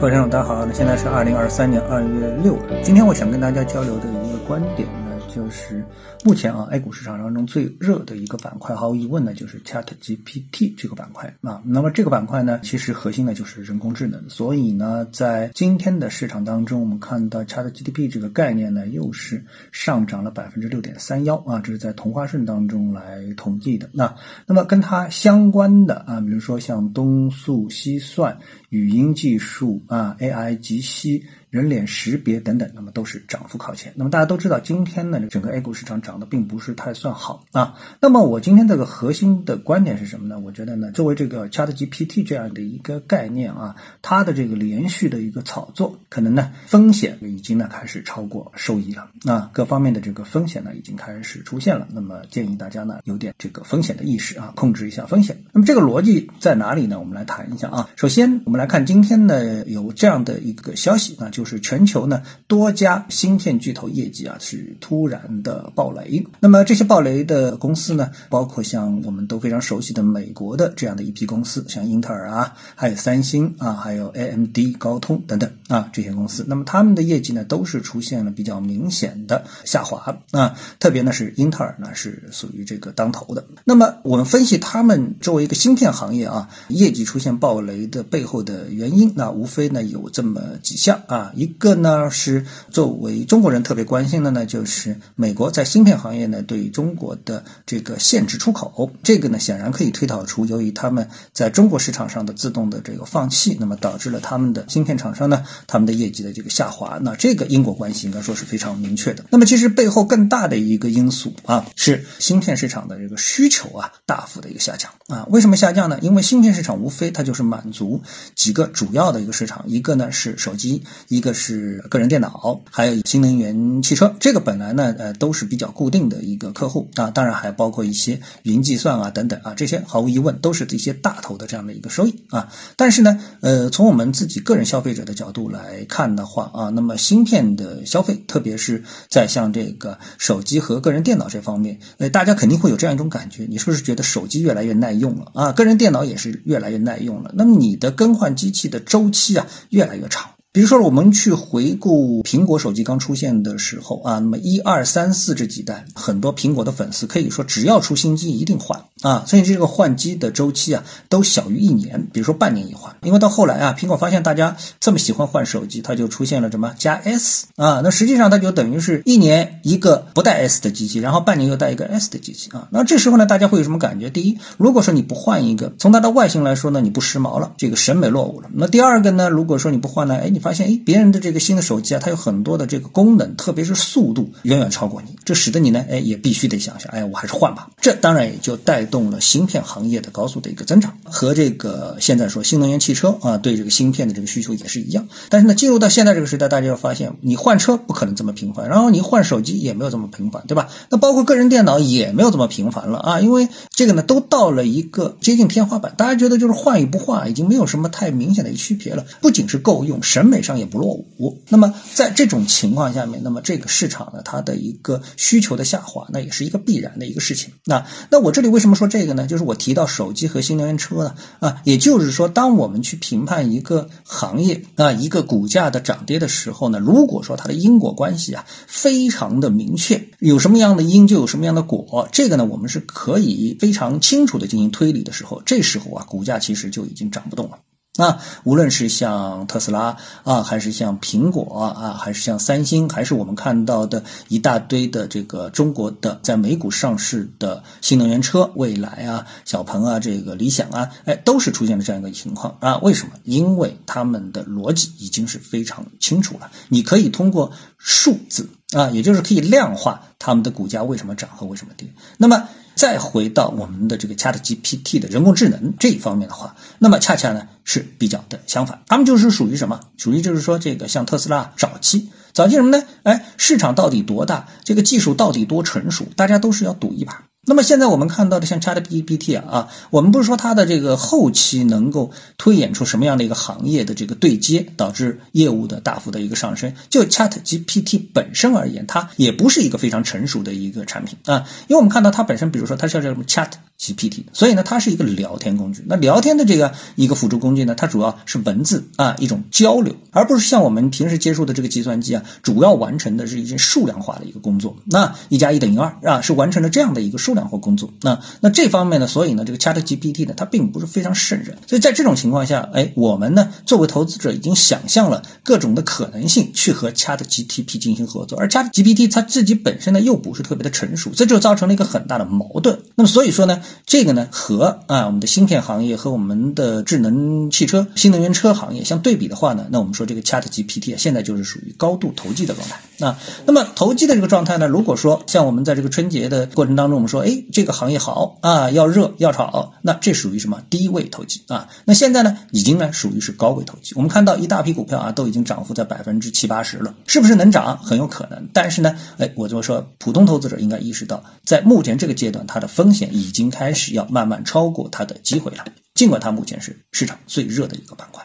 各位听众，大家好。那现在是二零二三年二月六日。今天我想跟大家交流的一个观点，就是目前啊 A 股市场当中最热的一个板块，毫无疑问呢就是 Chat GPT 这个板块啊。那么这个板块呢，其实核心呢就是人工智能。所以呢，在今天的市场当中，我们看到 Chat GPT 这个概念呢，又是上涨了百分之六点三幺啊，这是在同花顺当中来统计的。那那么跟它相关的啊，比如说像东数西算。语音技术啊，AI 及息。人脸识别等等，那么都是涨幅靠前。那么大家都知道，今天呢，整个 A 股市场涨得并不是太算好啊。那么我今天这个核心的观点是什么呢？我觉得呢，作为这个 ChatGPT 这样的一个概念啊，它的这个连续的一个炒作，可能呢风险已经呢开始超过收益了啊，各方面的这个风险呢已经开始出现了。那么建议大家呢有点这个风险的意识啊，控制一下风险。那么这个逻辑在哪里呢？我们来谈一下啊。首先我们来看今天呢有这样的一个消息啊，就。就是全球呢多家芯片巨头业绩啊是突然的暴雷，那么这些暴雷的公司呢，包括像我们都非常熟悉的美国的这样的一批公司，像英特尔啊，还有三星啊，还有 AMD 高通等等啊这些公司，那么他们的业绩呢都是出现了比较明显的下滑啊，特别呢是英特尔呢是属于这个当头的。那么我们分析他们作为一个芯片行业啊，业绩出现暴雷的背后的原因，那无非呢有这么几项啊。一个呢是作为中国人特别关心的呢，就是美国在芯片行业呢对中国的这个限制出口，这个呢显然可以推导出，由于他们在中国市场上的自动的这个放弃，那么导致了他们的芯片厂商呢他们的业绩的这个下滑，那这个因果关系应该说是非常明确的。那么其实背后更大的一个因素啊，是芯片市场的这个需求啊大幅的一个下降啊。为什么下降呢？因为芯片市场无非它就是满足几个主要的一个市场，一个呢是手机，一一个是个人电脑，还有新能源汽车，这个本来呢，呃，都是比较固定的一个客户啊，当然还包括一些云计算啊等等啊，这些毫无疑问都是一些大头的这样的一个收益啊。但是呢，呃，从我们自己个人消费者的角度来看的话啊，那么芯片的消费，特别是在像这个手机和个人电脑这方面，呃，大家肯定会有这样一种感觉，你是不是觉得手机越来越耐用了啊？个人电脑也是越来越耐用了，那么你的更换机器的周期啊越来越长。比如说，我们去回顾苹果手机刚出现的时候啊，那么一二三四这几代，很多苹果的粉丝可以说，只要出新机一定换啊，所以这个换机的周期啊，都小于一年，比如说半年一换。因为到后来啊，苹果发现大家这么喜欢换手机，它就出现了什么加 S 啊，那实际上它就等于是一年一个不带 S 的机器，然后半年又带一个 S 的机器啊。那这时候呢，大家会有什么感觉？第一，如果说你不换一个，从它的外形来说呢，你不时髦了，这个审美落伍了。那第二个呢，如果说你不换呢，哎，你发现哎，别人的这个新的手机啊，它有很多的这个功能，特别是速度远远超过你，这使得你呢，哎，也必须得想想，哎，我还是换吧。这当然也就带动了芯片行业的高速的一个增长，和这个现在说新能源汽车啊，对这个芯片的这个需求也是一样。但是呢，进入到现在这个时代，大家要发现，你换车不可能这么频繁，然后你换手机也没有这么频繁，对吧？那包括个人电脑也没有这么频繁了啊，因为这个呢，都到了一个接近天花板，大家觉得就是换与不换已经没有什么太明显的一个区别了，不仅是够用，审美上也。不落伍。那么在这种情况下面，那么这个市场呢，它的一个需求的下滑，那也是一个必然的一个事情。那那我这里为什么说这个呢？就是我提到手机和新能源车呢，啊，也就是说，当我们去评判一个行业啊，一个股价的涨跌的时候呢，如果说它的因果关系啊非常的明确，有什么样的因就有什么样的果，这个呢，我们是可以非常清楚的进行推理的时候，这时候啊，股价其实就已经涨不动了。那无论是像特斯拉啊，还是像苹果啊，还是像三星，还是我们看到的一大堆的这个中国的在美股上市的新能源车，蔚来啊、小鹏啊、这个理想啊，哎，都是出现了这样一个情况啊。为什么？因为他们的逻辑已经是非常清楚了，你可以通过数字啊，也就是可以量化他们的股价为什么涨和为什么跌。那么。再回到我们的这个 Chat GPT 的人工智能这一方面的话，那么恰恰呢是比较的相反，他们就是属于什么？属于就是说这个像特斯拉早期，早期什么呢？哎，市场到底多大？这个技术到底多成熟？大家都是要赌一把。那么现在我们看到的像 ChatGPT 啊啊，我们不是说它的这个后期能够推演出什么样的一个行业的这个对接，导致业务的大幅的一个上升。就 ChatGPT 本身而言，它也不是一个非常成熟的一个产品啊，因为我们看到它本身，比如说它叫什么 ChatGPT，所以呢，它是一个聊天工具。那聊天的这个一个辅助工具呢，它主要是文字啊一种交流，而不是像我们平时接触的这个计算机啊，主要完成的是一些数量化的一个工作。那一加一等于二啊，是完成了这样的一个数。量量化工作，那那这方面呢，所以呢，这个 ChatGPT 呢，它并不是非常胜任。所以在这种情况下，哎，我们呢，作为投资者，已经想象了各种的可能性，去和 ChatGPT 进行合作。而 ChatGPT 它自己本身呢，又不是特别的成熟，这就造成了一个很大的矛盾。那么所以说呢，这个呢，和啊我们的芯片行业和我们的智能汽车、新能源车行业相对比的话呢，那我们说这个 ChatGPT 现在就是属于高度投机的状态啊。那么投机的这个状态呢，如果说像我们在这个春节的过程当中，我们说哎，这个行业好啊，要热要炒，那这属于什么低位投机啊？那现在呢，已经呢属于是高位投机。我们看到一大批股票啊，都已经涨幅在百分之七八十了，是不是能涨？很有可能。但是呢，哎，我就说，普通投资者应该意识到，在目前这个阶段，它的风险已经开始要慢慢超过它的机会了。尽管它目前是市场最热的一个板块。